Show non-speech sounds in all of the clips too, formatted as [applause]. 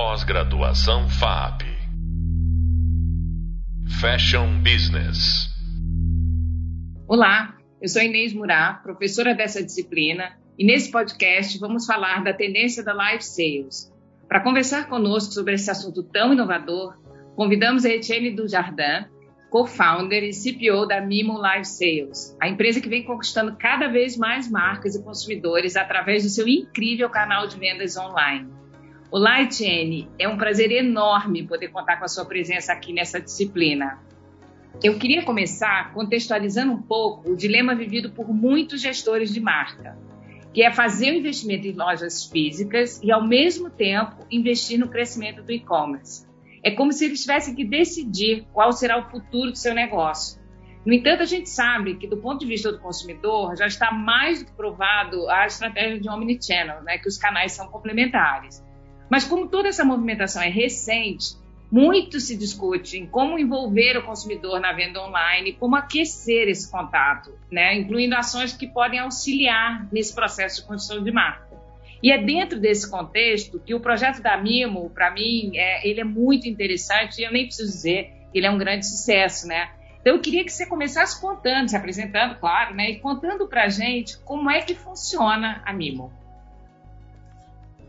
Pós-graduação FAP. Fashion Business. Olá, eu sou Inês Murat, professora dessa disciplina, e nesse podcast vamos falar da tendência da Live Sales. Para conversar conosco sobre esse assunto tão inovador, convidamos a Etienne Dujardin, co-founder e CPO da Mimo Live Sales, a empresa que vem conquistando cada vez mais marcas e consumidores através do seu incrível canal de vendas online. Olá, Etienne, é um prazer enorme poder contar com a sua presença aqui nessa disciplina. Eu queria começar contextualizando um pouco o dilema vivido por muitos gestores de marca, que é fazer o investimento em lojas físicas e, ao mesmo tempo, investir no crescimento do e-commerce. É como se eles tivessem que decidir qual será o futuro do seu negócio. No entanto, a gente sabe que, do ponto de vista do consumidor, já está mais do que provado a estratégia de omnichannel, né, que os canais são complementares. Mas, como toda essa movimentação é recente, muito se discute em como envolver o consumidor na venda online, como aquecer esse contato, né, incluindo ações que podem auxiliar nesse processo de construção de marca. E é dentro desse contexto que o projeto da Mimo, para mim, é, ele é muito interessante e eu nem preciso dizer que ele é um grande sucesso, né? Então eu queria que você começasse contando, se apresentando, claro, né? E contando para a gente como é que funciona a Mimo.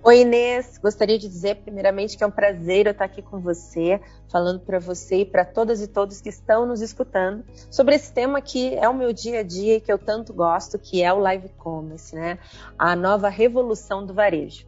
Oi, Inês. Gostaria de dizer, primeiramente, que é um prazer eu estar aqui com você, falando para você e para todas e todos que estão nos escutando sobre esse tema que é o meu dia a dia e que eu tanto gosto, que é o live commerce, né? A nova revolução do varejo.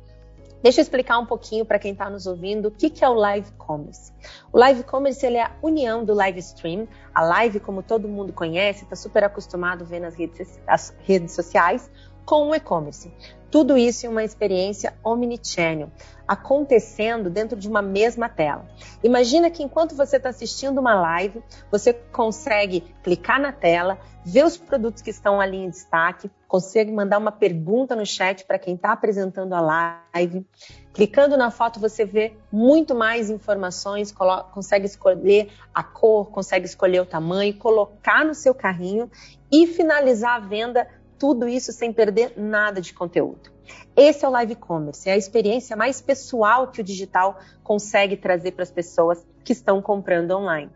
Deixa eu explicar um pouquinho para quem está nos ouvindo o que, que é o live commerce. O live commerce ele é a união do live stream. A live, como todo mundo conhece, está super acostumado a ver nas redes, redes sociais, com o e-commerce. Tudo isso em uma experiência omnichannel, acontecendo dentro de uma mesma tela. Imagina que enquanto você está assistindo uma live, você consegue clicar na tela, ver os produtos que estão ali em destaque, consegue mandar uma pergunta no chat para quem está apresentando a live. Clicando na foto, você vê muito mais informações, consegue escolher a cor, consegue escolher o tamanho, colocar no seu carrinho e finalizar a venda tudo isso sem perder nada de conteúdo. Esse é o live commerce, é a experiência mais pessoal que o digital consegue trazer para as pessoas que estão comprando online.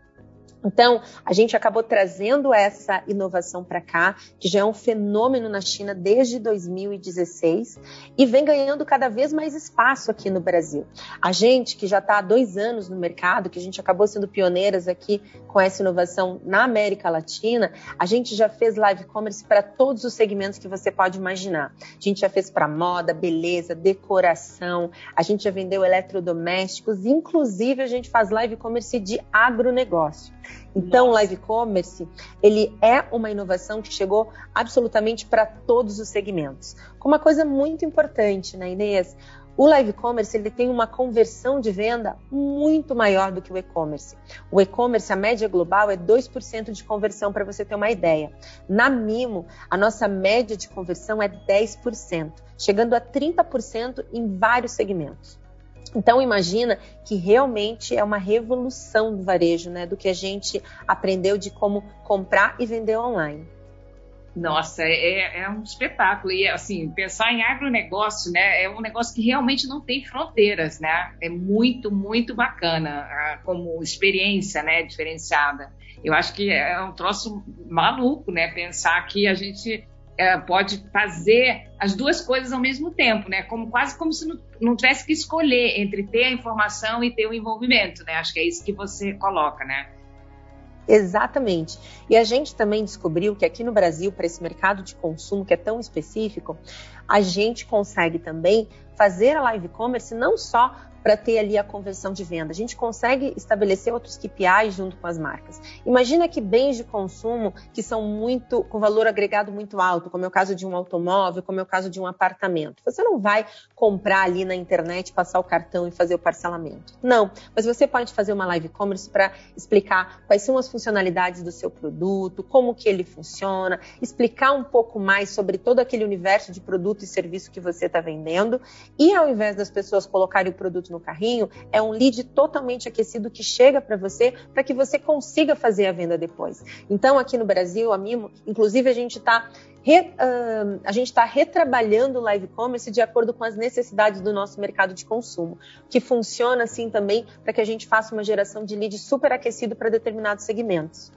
Então, a gente acabou trazendo essa inovação para cá, que já é um fenômeno na China desde 2016 e vem ganhando cada vez mais espaço aqui no Brasil. A gente que já está há dois anos no mercado, que a gente acabou sendo pioneiras aqui com essa inovação na América Latina, a gente já fez live commerce para todos os segmentos que você pode imaginar. A gente já fez para moda, beleza, decoração, a gente já vendeu eletrodomésticos, inclusive a gente faz live commerce de agronegócio. Então, o live commerce, ele é uma inovação que chegou absolutamente para todos os segmentos. Com uma coisa muito importante, né, Inês? O live commerce ele tem uma conversão de venda muito maior do que o e-commerce. O e-commerce, a média global é 2% de conversão, para você ter uma ideia. Na Mimo, a nossa média de conversão é 10%, chegando a 30% em vários segmentos. Então imagina que realmente é uma revolução do varejo, né? Do que a gente aprendeu de como comprar e vender online. Nossa, é, é, um espetáculo. E, assim, pensar em agronegócio, né, é um negócio que realmente não tem fronteiras, né? É muito, muito bacana ah, como experiência, né, diferenciada. Eu acho que é um troço maluco, né, pensar que a gente é, pode fazer as duas coisas ao mesmo tempo, né? Como quase como se não, não, tivesse que escolher entre ter a informação e ter o envolvimento, né? Acho que é isso que você coloca, né? Exatamente. E a gente também descobriu que aqui no Brasil, para esse mercado de consumo que é tão específico, a gente consegue também fazer a live commerce não só para ter ali a conversão de venda. A gente consegue estabelecer outros KPIs junto com as marcas. Imagina que bens de consumo que são muito com valor agregado muito alto, como é o caso de um automóvel, como é o caso de um apartamento. Você não vai comprar ali na internet, passar o cartão e fazer o parcelamento. Não, mas você pode fazer uma live commerce para explicar quais são as funcionalidades do seu produto, como que ele funciona, explicar um pouco mais sobre todo aquele universo de produto e serviço que você está vendendo e ao invés das pessoas colocarem o produto no carrinho, é um lead totalmente aquecido que chega para você para que você consiga fazer a venda depois. Então, aqui no Brasil, a Mimo, inclusive a gente está re, uh, a gente está retrabalhando o live commerce de acordo com as necessidades do nosso mercado de consumo, que funciona assim também para que a gente faça uma geração de lead super aquecido para determinados segmentos.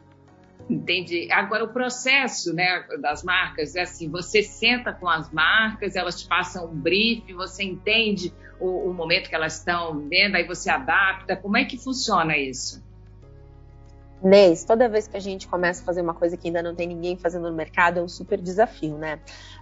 Entendi. Agora, o processo né, das marcas é assim: você senta com as marcas, elas te passam um brief, você entende o, o momento que elas estão vendo, aí você adapta. Como é que funciona isso? Inês, toda vez que a gente começa a fazer uma coisa que ainda não tem ninguém fazendo no mercado, é um super desafio, né?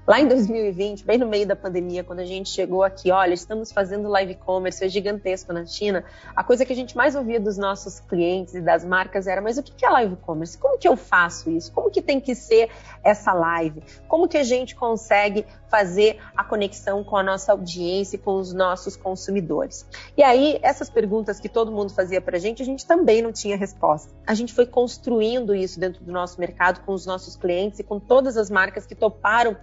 Lá em 2020, bem no meio da pandemia, quando a gente chegou aqui, olha, estamos fazendo live commerce, é gigantesco na China, a coisa que a gente mais ouvia dos nossos clientes e das marcas era, mas o que é live commerce? Como que eu faço isso? Como que tem que ser essa live? Como que a gente consegue fazer a conexão com a nossa audiência e com os nossos consumidores? E aí, essas perguntas que todo mundo fazia pra gente, a gente também não tinha resposta. A gente foi construindo isso dentro do nosso mercado com os nossos clientes e com todas as marcas que toparam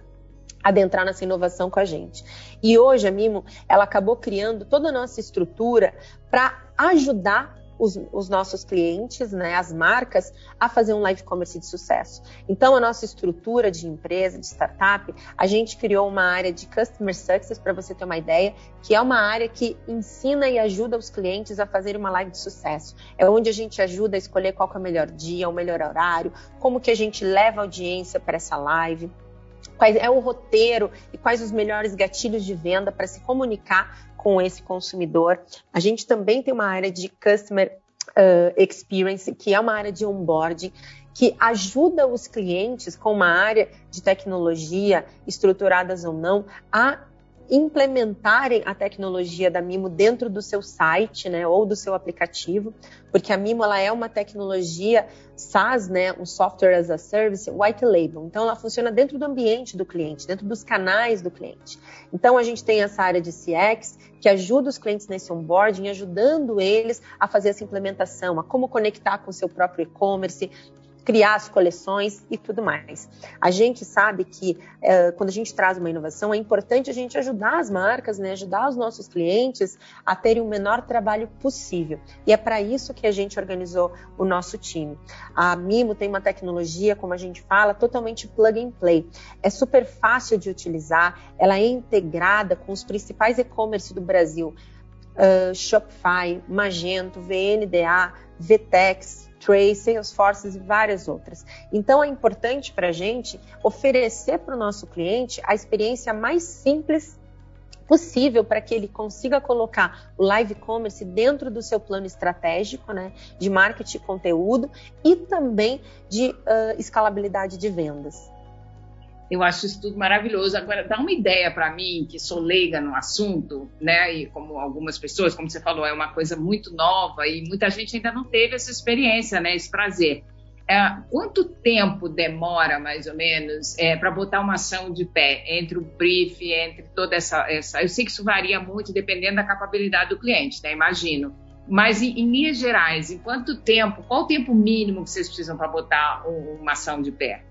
adentrar nessa inovação com a gente. E hoje a Mimo, ela acabou criando toda a nossa estrutura para ajudar os, os, nossos clientes, né, as marcas, a fazer um live commerce de sucesso. Então, a nossa estrutura de empresa, de startup, a gente criou uma área de Customer Success, para você ter uma ideia, que é uma área que ensina e ajuda os clientes a fazer uma live de sucesso. É onde a gente ajuda a escolher qual é o melhor dia, o melhor horário, como que a gente leva a audiência para essa live quais é o roteiro e quais os melhores gatilhos de venda para se comunicar com esse consumidor. A gente também tem uma área de customer uh, experience, que é uma área de onboarding que ajuda os clientes com uma área de tecnologia, estruturadas ou não, a implementarem a tecnologia da Mimo dentro do seu site, né, ou do seu aplicativo, porque a Mimo ela é uma tecnologia SaaS, né, um software as a service, white label. Então ela funciona dentro do ambiente do cliente, dentro dos canais do cliente. Então a gente tem essa área de CX que ajuda os clientes nesse onboarding, ajudando eles a fazer essa implementação, a como conectar com o seu próprio e-commerce, criar as coleções e tudo mais. A gente sabe que é, quando a gente traz uma inovação, é importante a gente ajudar as marcas, né, ajudar os nossos clientes a terem o menor trabalho possível. E é para isso que a gente organizou o nosso time. A Mimo tem uma tecnologia, como a gente fala, totalmente plug and play. É super fácil de utilizar, ela é integrada com os principais e-commerce do Brasil. Uh, Shopify, Magento, VNDA, VTEX, Trace, Salesforce e várias outras. Então é importante para a gente oferecer para o nosso cliente a experiência mais simples possível para que ele consiga colocar o live commerce dentro do seu plano estratégico, né, de marketing e conteúdo e também de uh, escalabilidade de vendas. Eu acho isso tudo maravilhoso. Agora, dá uma ideia para mim, que sou leiga no assunto, né? E como algumas pessoas, como você falou, é uma coisa muito nova e muita gente ainda não teve essa experiência, né? Esse prazer. É, quanto tempo demora, mais ou menos, é, para botar uma ação de pé entre o brief, entre toda essa, essa. Eu sei que isso varia muito dependendo da capacidade do cliente, né? Imagino. Mas em, em linhas gerais, em quanto tempo, qual o tempo mínimo que vocês precisam para botar uma ação de pé?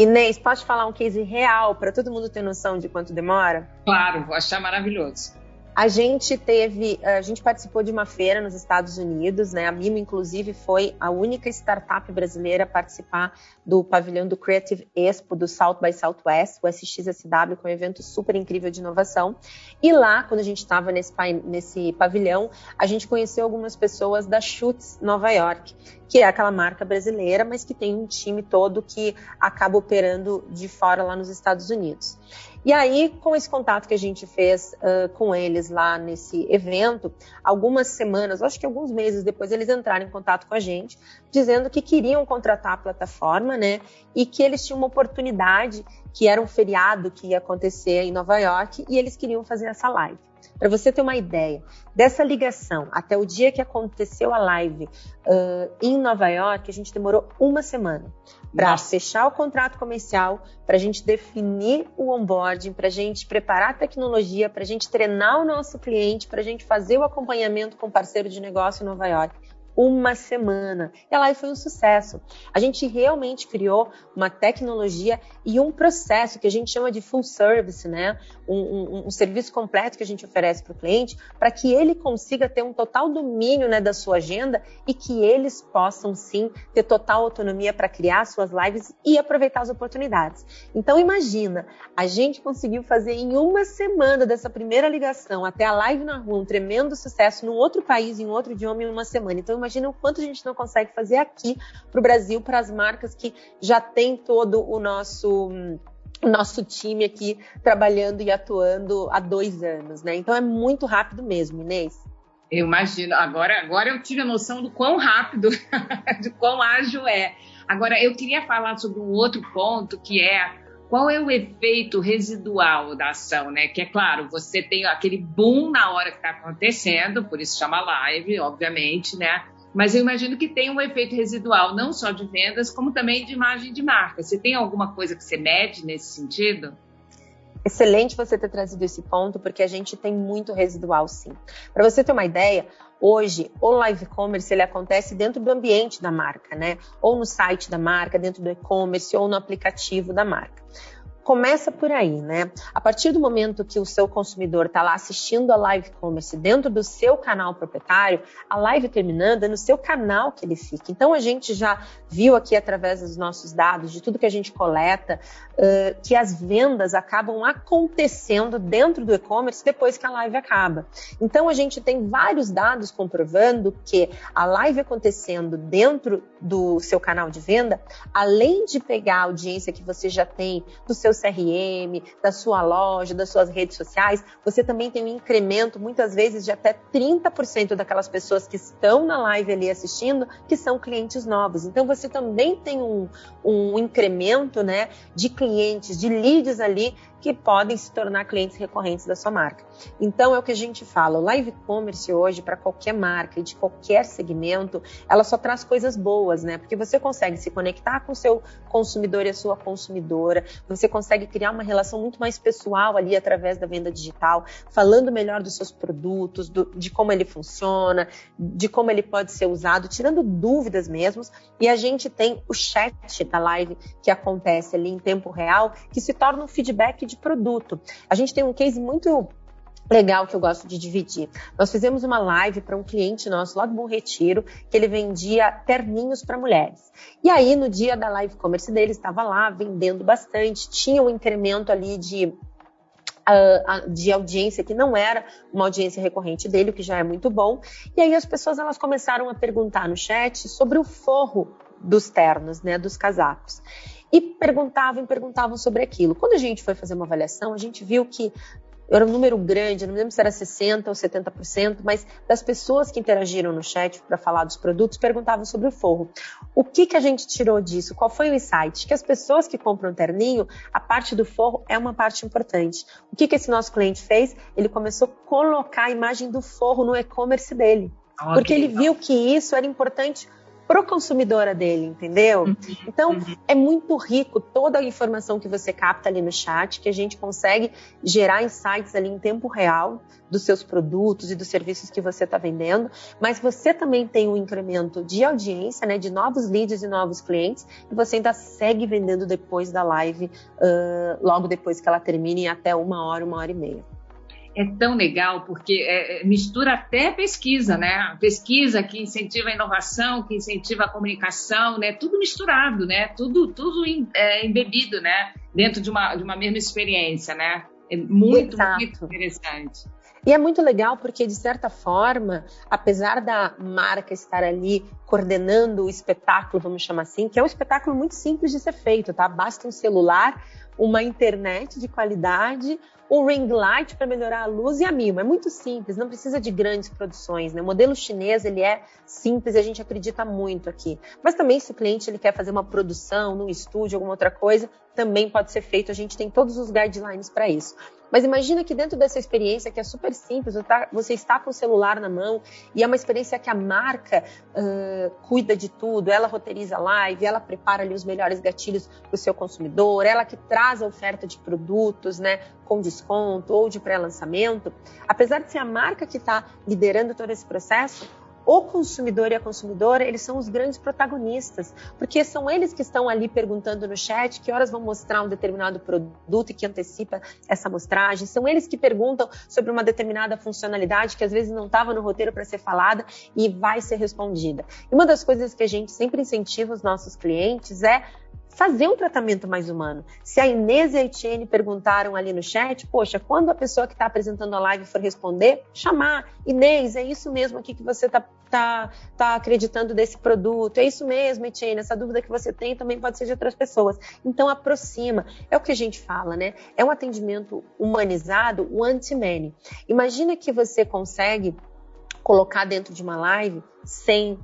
Inês, pode falar um case real para todo mundo ter noção de quanto demora? Claro, vou achar maravilhoso. A gente teve, a gente participou de uma feira nos Estados Unidos, né? A Mimo, inclusive, foi a única startup brasileira a participar do pavilhão do Creative Expo do South by Southwest, o SXSW, que é um evento super incrível de inovação. E lá, quando a gente estava nesse, nesse pavilhão, a gente conheceu algumas pessoas da Schutz Nova York, que é aquela marca brasileira, mas que tem um time todo que acaba operando de fora lá nos Estados Unidos. E aí, com esse contato que a gente fez uh, com eles lá nesse evento, algumas semanas, acho que alguns meses depois, eles entraram em contato com a gente, dizendo que queriam contratar a plataforma, né? E que eles tinham uma oportunidade, que era um feriado que ia acontecer em Nova York, e eles queriam fazer essa live. Para você ter uma ideia, dessa ligação até o dia que aconteceu a live uh, em Nova York, a gente demorou uma semana para fechar o contrato comercial, para a gente definir o onboarding, para a gente preparar a tecnologia, para a gente treinar o nosso cliente, para a gente fazer o acompanhamento com o parceiro de negócio em Nova York. Uma semana. E a live foi um sucesso. A gente realmente criou uma tecnologia e um processo que a gente chama de full service, né? Um, um, um serviço completo que a gente oferece para o cliente, para que ele consiga ter um total domínio né, da sua agenda e que eles possam sim ter total autonomia para criar suas lives e aproveitar as oportunidades. Então imagina, a gente conseguiu fazer em uma semana dessa primeira ligação até a live na rua um tremendo sucesso num outro país, em outro idioma, em uma semana. Então imagina o quanto a gente não consegue fazer aqui para o Brasil, para as marcas que já tem todo o nosso nosso time aqui trabalhando e atuando há dois anos, né? Então é muito rápido mesmo, Inês. Eu imagino. Agora, agora eu tive a noção do quão rápido, [laughs] de quão ágil é. Agora, eu queria falar sobre um outro ponto que é qual é o efeito residual da ação, né? Que é claro, você tem aquele boom na hora que está acontecendo, por isso chama live, obviamente, né? Mas eu imagino que tem um efeito residual, não só de vendas, como também de imagem de marca. Você tem alguma coisa que você mede nesse sentido? Excelente você ter trazido esse ponto, porque a gente tem muito residual, sim. Para você ter uma ideia, hoje o live commerce ele acontece dentro do ambiente da marca, né? Ou no site da marca, dentro do e-commerce, ou no aplicativo da marca começa por aí, né? A partir do momento que o seu consumidor está lá assistindo a live commerce dentro do seu canal proprietário, a live terminando é no seu canal que ele fica. Então a gente já viu aqui através dos nossos dados, de tudo que a gente coleta, uh, que as vendas acabam acontecendo dentro do e-commerce depois que a live acaba. Então a gente tem vários dados comprovando que a live acontecendo dentro do seu canal de venda, além de pegar a audiência que você já tem do seu seu CRM, da sua loja, das suas redes sociais, você também tem um incremento, muitas vezes, de até 30% daquelas pessoas que estão na live ali assistindo, que são clientes novos. Então, você também tem um, um incremento né, de clientes, de leads ali que podem se tornar clientes recorrentes da sua marca. Então é o que a gente fala, o live commerce hoje para qualquer marca e de qualquer segmento, ela só traz coisas boas, né? Porque você consegue se conectar com o seu consumidor e a sua consumidora, você consegue criar uma relação muito mais pessoal ali através da venda digital, falando melhor dos seus produtos, do, de como ele funciona, de como ele pode ser usado, tirando dúvidas mesmo. E a gente tem o chat da live que acontece ali em tempo real, que se torna um feedback de produto. A gente tem um case muito legal que eu gosto de dividir. Nós fizemos uma live para um cliente nosso lá do Bom Retiro, que ele vendia terninhos para mulheres. E aí, no dia da live commerce dele, estava lá vendendo bastante, tinha um incremento ali de de audiência que não era uma audiência recorrente dele, o que já é muito bom. E aí as pessoas elas começaram a perguntar no chat sobre o forro dos ternos, né, dos casacos e perguntavam e perguntavam sobre aquilo. Quando a gente foi fazer uma avaliação, a gente viu que era um número grande, não me lembro se era 60% ou 70%, mas das pessoas que interagiram no chat para falar dos produtos perguntavam sobre o forro. O que, que a gente tirou disso? Qual foi o insight? Que as pessoas que compram terninho, a parte do forro é uma parte importante. O que, que esse nosso cliente fez? Ele começou a colocar a imagem do forro no e-commerce dele. Porque ele viu que isso era importante pro consumidora dele, entendeu? Uhum. Então, uhum. é muito rico toda a informação que você capta ali no chat, que a gente consegue gerar insights ali em tempo real dos seus produtos e dos serviços que você está vendendo, mas você também tem um incremento de audiência, né, de novos leads e novos clientes, e você ainda segue vendendo depois da live, uh, logo depois que ela termine, até uma hora, uma hora e meia é tão legal porque é, é, mistura até pesquisa, né? Pesquisa que incentiva a inovação, que incentiva a comunicação, né? Tudo misturado, né? Tudo, tudo em, é, embebido, né? Dentro de uma, de uma mesma experiência, né? É muito, muito interessante. E é muito legal porque, de certa forma, apesar da marca estar ali coordenando o espetáculo, vamos chamar assim, que é um espetáculo muito simples de ser feito, tá? Basta um celular, uma internet de qualidade, o ring light para melhorar a luz e a mimo. É muito simples, não precisa de grandes produções. Né? O modelo chinês ele é simples e a gente acredita muito aqui. Mas também se o cliente ele quer fazer uma produção num estúdio, alguma outra coisa, também pode ser feito. A gente tem todos os guidelines para isso. Mas imagina que dentro dessa experiência, que é super simples, você está com o celular na mão e é uma experiência que a marca uh, cuida de tudo, ela roteiriza live, ela prepara ali os melhores gatilhos para o seu consumidor, ela que traz a oferta de produtos, né, com desconto ou de pré-lançamento. Apesar de ser a marca que está liderando todo esse processo, o consumidor e a consumidora, eles são os grandes protagonistas, porque são eles que estão ali perguntando no chat que horas vão mostrar um determinado produto e que antecipa essa mostragem, são eles que perguntam sobre uma determinada funcionalidade que às vezes não estava no roteiro para ser falada e vai ser respondida. E uma das coisas que a gente sempre incentiva os nossos clientes é fazer um tratamento mais humano. Se a Inês e a Etienne perguntaram ali no chat, poxa, quando a pessoa que está apresentando a live for responder, chamar, Inês, é isso mesmo aqui que você está tá, tá acreditando desse produto, é isso mesmo, Etienne, essa dúvida que você tem também pode ser de outras pessoas. Então aproxima, é o que a gente fala, né? É um atendimento humanizado, one-to-many. Imagina que você consegue colocar dentro de uma live 100,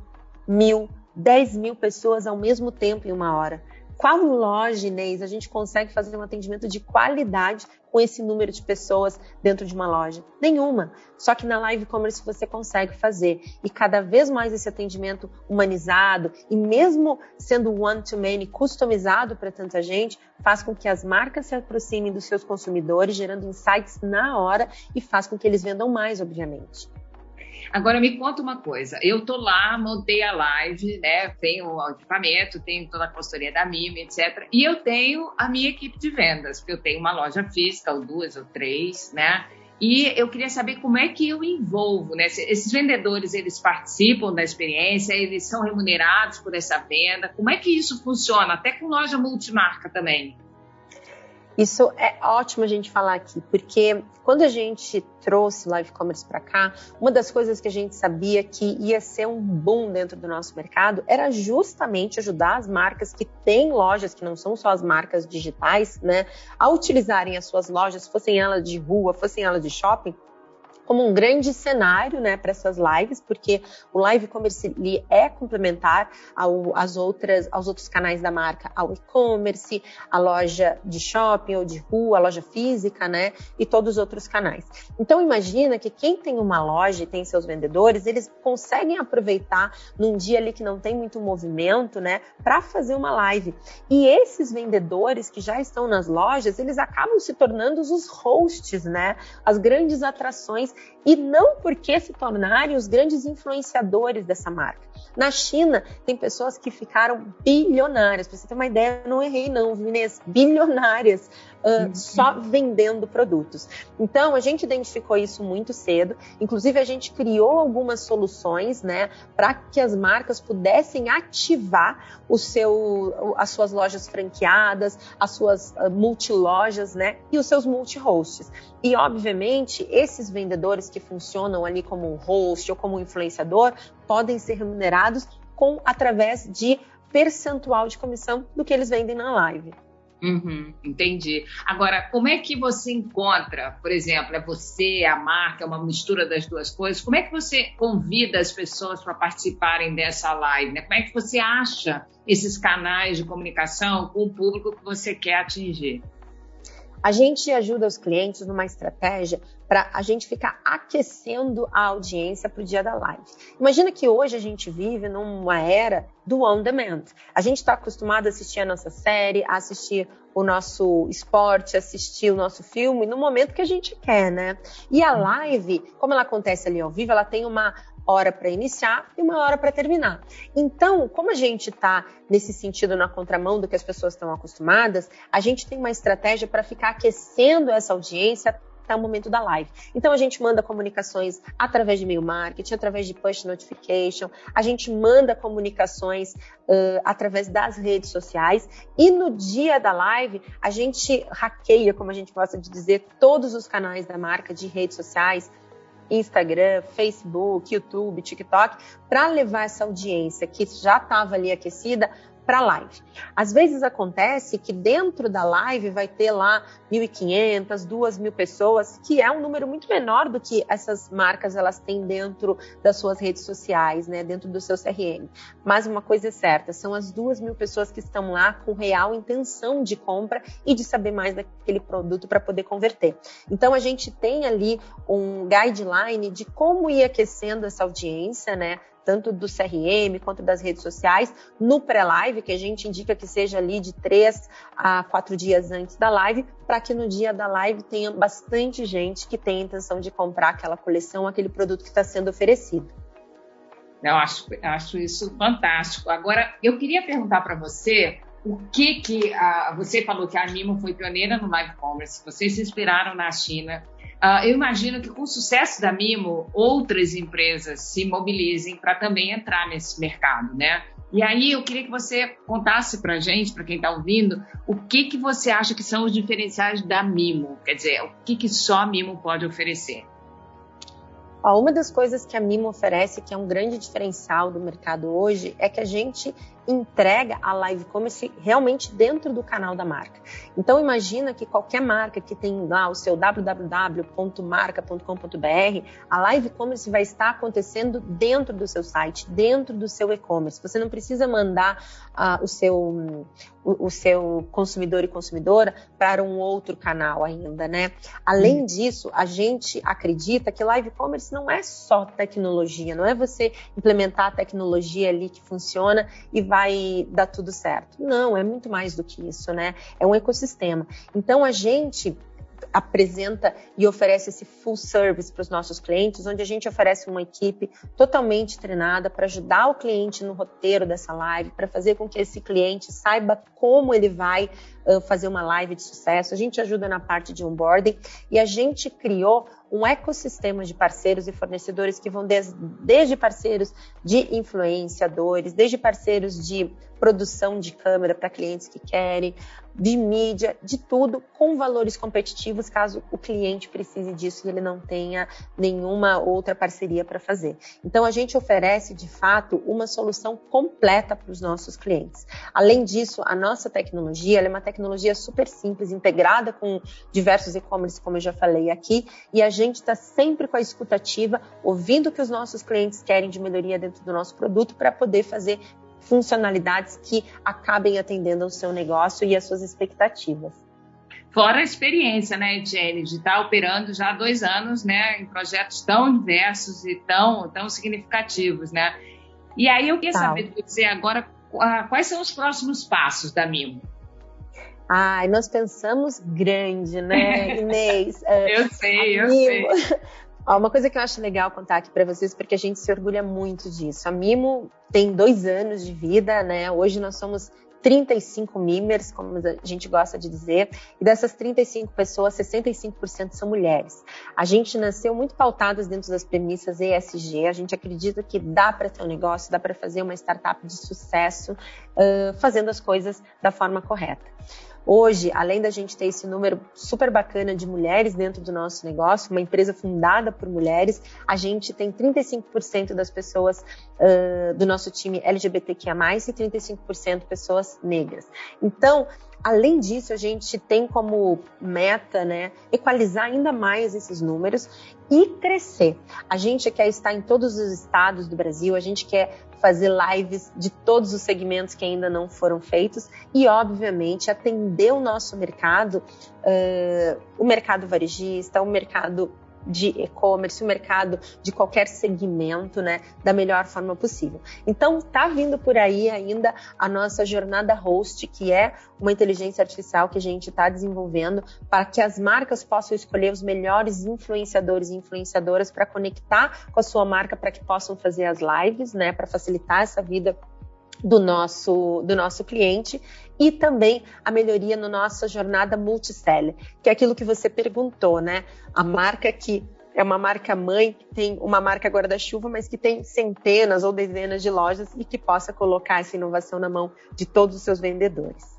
mil, 10 mil pessoas ao mesmo tempo em uma hora. Qual loja, Inês, a gente consegue fazer um atendimento de qualidade com esse número de pessoas dentro de uma loja? Nenhuma. Só que na live commerce você consegue fazer. E cada vez mais esse atendimento humanizado e mesmo sendo one-to-many, customizado para tanta gente, faz com que as marcas se aproximem dos seus consumidores, gerando insights na hora e faz com que eles vendam mais, obviamente. Agora me conta uma coisa, eu tô lá, montei a live, né? Tenho o equipamento, tenho toda a consultoria da MIM, etc. E eu tenho a minha equipe de vendas, porque eu tenho uma loja física, ou duas ou três, né? E eu queria saber como é que eu envolvo, né? Esses vendedores, eles participam da experiência, eles são remunerados por essa venda. Como é que isso funciona? Até com loja multimarca também. Isso é ótimo a gente falar aqui, porque quando a gente trouxe live commerce para cá, uma das coisas que a gente sabia que ia ser um boom dentro do nosso mercado era justamente ajudar as marcas que têm lojas que não são só as marcas digitais, né, a utilizarem as suas lojas, fossem elas de rua, fossem elas de shopping, como um grande cenário né, para essas lives, porque o live commerce é complementar ao, às outras, aos outros canais da marca, ao e-commerce, a loja de shopping ou de rua, a loja física, né? E todos os outros canais. Então imagina que quem tem uma loja e tem seus vendedores, eles conseguem aproveitar num dia ali que não tem muito movimento, né? Para fazer uma live. E esses vendedores que já estão nas lojas, eles acabam se tornando os hosts, né? As grandes atrações e não porque se tornarem os grandes influenciadores dessa marca. Na China, tem pessoas que ficaram bilionárias. Para você ter uma ideia, eu não errei, não, Vinês. Bilionárias uh, só vendendo produtos. Então, a gente identificou isso muito cedo. Inclusive, a gente criou algumas soluções, né, para que as marcas pudessem ativar o seu, as suas lojas franqueadas, as suas uh, multilojas, né, e os seus multi-hosts. E, obviamente, esses vendedores que funcionam ali como um host ou como um influenciador podem ser remunerados com através de percentual de comissão do que eles vendem na live. Uhum, entendi. Agora, como é que você encontra, por exemplo, é você, a marca, é uma mistura das duas coisas? Como é que você convida as pessoas para participarem dessa live? Né? Como é que você acha esses canais de comunicação com o público que você quer atingir? A gente ajuda os clientes numa estratégia para a gente ficar aquecendo a audiência para o dia da live. Imagina que hoje a gente vive numa era do on demand. A gente está acostumado a assistir a nossa série, a assistir o nosso esporte, assistir o nosso filme no momento que a gente quer, né? E a live, como ela acontece ali ao vivo, ela tem uma hora para iniciar e uma hora para terminar. Então, como a gente está nesse sentido na contramão do que as pessoas estão acostumadas, a gente tem uma estratégia para ficar aquecendo essa audiência até o momento da live. Então a gente manda comunicações através de e-mail marketing, através de push notification, a gente manda comunicações uh, através das redes sociais e no dia da live a gente hackeia, como a gente gosta de dizer, todos os canais da marca de redes sociais, Instagram, Facebook, YouTube, TikTok, para levar essa audiência que já estava ali aquecida para live. Às vezes acontece que dentro da live vai ter lá 1.500, 2.000 pessoas, que é um número muito menor do que essas marcas elas têm dentro das suas redes sociais, né, dentro do seu CRM. Mas uma coisa é certa, são as 2.000 pessoas que estão lá com real intenção de compra e de saber mais daquele produto para poder converter. Então a gente tem ali um guideline de como ir aquecendo essa audiência, né, tanto do CRM quanto das redes sociais, no pré-live, que a gente indica que seja ali de três a quatro dias antes da live, para que no dia da live tenha bastante gente que tenha intenção de comprar aquela coleção, aquele produto que está sendo oferecido. Eu acho, acho isso fantástico. Agora, eu queria perguntar para você o que que a, você falou que a Mimo foi pioneira no live commerce, vocês se inspiraram na China. Uh, eu imagino que com o sucesso da Mimo, outras empresas se mobilizem para também entrar nesse mercado, né? E aí eu queria que você contasse para gente, para quem está ouvindo, o que, que você acha que são os diferenciais da Mimo? Quer dizer, o que, que só a Mimo pode oferecer? Uma das coisas que a Mimo oferece, que é um grande diferencial do mercado hoje, é que a gente entrega a live commerce realmente dentro do canal da marca. Então imagina que qualquer marca que tem lá o seu www.marca.com.br, a live commerce vai estar acontecendo dentro do seu site, dentro do seu e-commerce. Você não precisa mandar uh, o seu o, o, seu consumidor e consumidora para um outro canal ainda, né? Além disso, a gente acredita que live commerce não é só tecnologia, não é você implementar a tecnologia ali que funciona e vai vai dar tudo certo. Não, é muito mais do que isso, né? É um ecossistema. Então a gente apresenta e oferece esse full service para os nossos clientes, onde a gente oferece uma equipe totalmente treinada para ajudar o cliente no roteiro dessa live, para fazer com que esse cliente saiba como ele vai uh, fazer uma live de sucesso. A gente ajuda na parte de onboarding e a gente criou um ecossistema de parceiros e fornecedores que vão desde, desde parceiros de influenciadores, desde parceiros de produção de câmera para clientes que querem, de mídia, de tudo, com valores competitivos, caso o cliente precise disso e ele não tenha nenhuma outra parceria para fazer. Então, a gente oferece, de fato, uma solução completa para os nossos clientes. Além disso, a nossa tecnologia é uma tecnologia super simples, integrada com diversos e-commerce, como eu já falei aqui, e a gente está sempre com a escutativa, ouvindo o que os nossos clientes querem de melhoria dentro do nosso produto para poder fazer funcionalidades que acabem atendendo ao seu negócio e às suas expectativas. Fora a experiência, né, Etienne, de estar operando já há dois anos, né, em projetos tão diversos e tão, tão significativos, né? E aí eu queria saber de você agora quais são os próximos passos da Mimo. Ai, nós pensamos grande, né, [laughs] Inês? eu sei, eu sei. [laughs] Ó, uma coisa que eu acho legal contar aqui para vocês, porque a gente se orgulha muito disso. A Mimo tem dois anos de vida, né? Hoje nós somos 35 mimers, como a gente gosta de dizer, e dessas 35 pessoas, 65% são mulheres. A gente nasceu muito pautadas dentro das premissas ESG, a gente acredita que dá para ter um negócio, dá para fazer uma startup de sucesso, uh, fazendo as coisas da forma correta. Hoje, além da gente ter esse número super bacana de mulheres dentro do nosso negócio, uma empresa fundada por mulheres, a gente tem 35% das pessoas uh, do nosso time LGBTQIA+, e 35% pessoas negras. Então, Além disso, a gente tem como meta, né, equalizar ainda mais esses números e crescer. A gente quer estar em todos os estados do Brasil, a gente quer fazer lives de todos os segmentos que ainda não foram feitos e, obviamente, atender o nosso mercado, uh, o mercado varejista, o mercado de e-commerce, o mercado de qualquer segmento, né, da melhor forma possível. Então, tá vindo por aí ainda a nossa jornada host, que é uma inteligência artificial que a gente está desenvolvendo para que as marcas possam escolher os melhores influenciadores e influenciadoras para conectar com a sua marca para que possam fazer as lives, né, para facilitar essa vida do nosso, do nosso cliente e também a melhoria na nossa jornada multiseller, que é aquilo que você perguntou, né? A marca que é uma marca mãe, que tem uma marca guarda-chuva, mas que tem centenas ou dezenas de lojas e que possa colocar essa inovação na mão de todos os seus vendedores.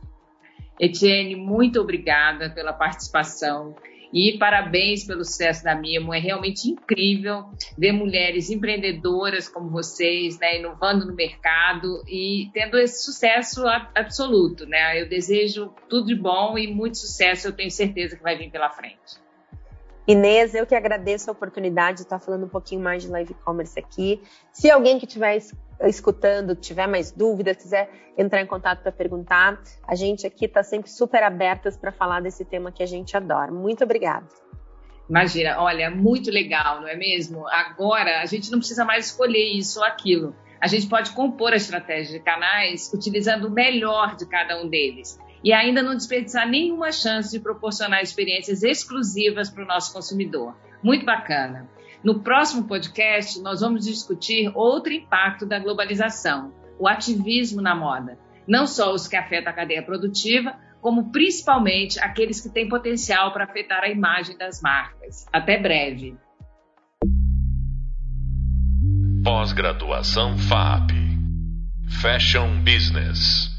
Etienne, muito obrigada pela participação. E parabéns pelo sucesso da Mimo. É realmente incrível ver mulheres empreendedoras como vocês, né, inovando no mercado e tendo esse sucesso absoluto. Né? Eu desejo tudo de bom e muito sucesso. Eu tenho certeza que vai vir pela frente. Inês, eu que agradeço a oportunidade de estar falando um pouquinho mais de live commerce aqui. Se alguém que estiver escutando tiver mais dúvidas, quiser entrar em contato para perguntar, a gente aqui está sempre super abertas para falar desse tema que a gente adora. Muito obrigada. Imagina, olha, muito legal, não é mesmo? Agora a gente não precisa mais escolher isso ou aquilo. A gente pode compor a estratégia de canais utilizando o melhor de cada um deles e ainda não desperdiçar nenhuma chance de proporcionar experiências exclusivas para o nosso consumidor. Muito bacana. No próximo podcast, nós vamos discutir outro impacto da globalização, o ativismo na moda. Não só os que afetam a cadeia produtiva, como principalmente aqueles que têm potencial para afetar a imagem das marcas. Até breve. Pós-graduação FAP Fashion Business.